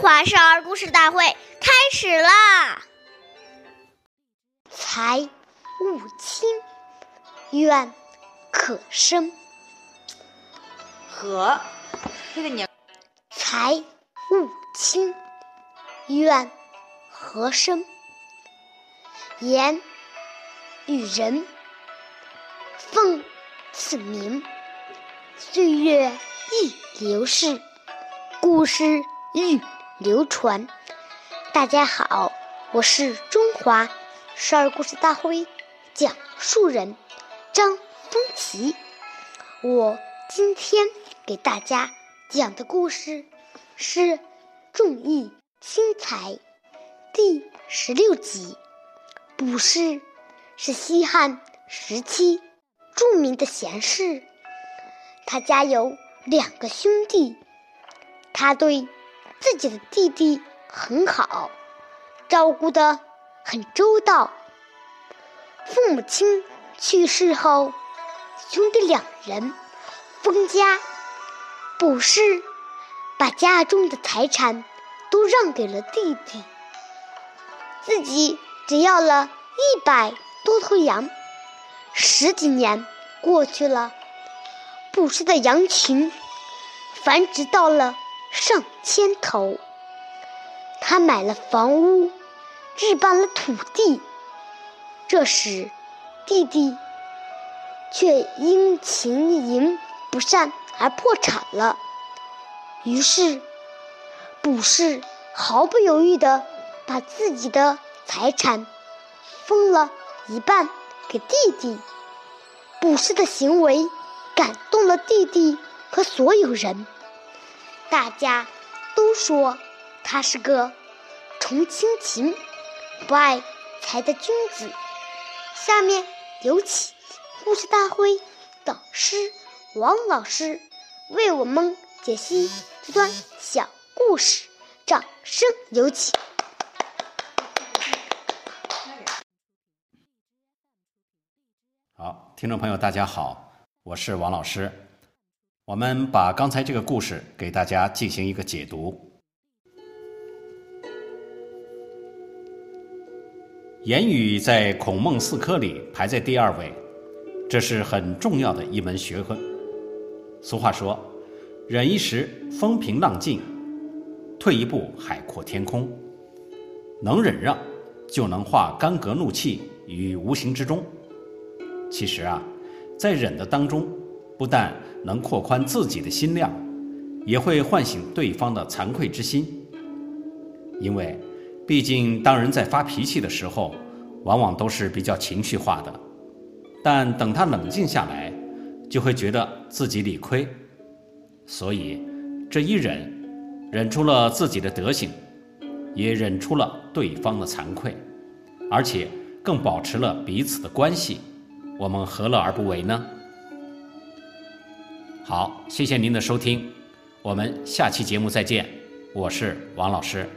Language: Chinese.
华少儿故事大会开始啦！财勿轻，愿可生。和这个鸟，才勿轻，愿和生。言与人，奉此名，岁月易流逝，故事愈流传。大家好，我是中华少儿故事大会讲述人张风奇。我今天给大家讲的故事是《重义轻财》第十六集。卜氏是西汉时期著名的贤士，他家有两个兄弟，他对自己的弟弟很好，照顾得很周到。父母亲去世后，兄弟两人分家，卜氏把家中的财产都让给了弟弟，自己。只要了一百多头羊，十几年过去了，卜氏的羊群繁殖到了上千头。他买了房屋，置办了土地。这时，弟弟却因经营不善而破产了。于是，卜氏毫不犹豫地把自己的。财产分了一半给弟弟，卜氏的行为感动了弟弟和所有人，大家都说他是个重亲情、不爱财的君子。下面有请故事大会导师王老师为我们解析这段小故事，掌声有请。好，听众朋友，大家好，我是王老师。我们把刚才这个故事给大家进行一个解读。言语在孔孟四科里排在第二位，这是很重要的一门学问。俗话说：“忍一时，风平浪静；退一步，海阔天空。”能忍让，就能化干戈怒气于无形之中。其实啊，在忍的当中，不但能扩宽自己的心量，也会唤醒对方的惭愧之心。因为，毕竟当人在发脾气的时候，往往都是比较情绪化的。但等他冷静下来，就会觉得自己理亏。所以，这一忍，忍出了自己的德行，也忍出了对方的惭愧，而且更保持了彼此的关系。我们何乐而不为呢？好，谢谢您的收听，我们下期节目再见，我是王老师。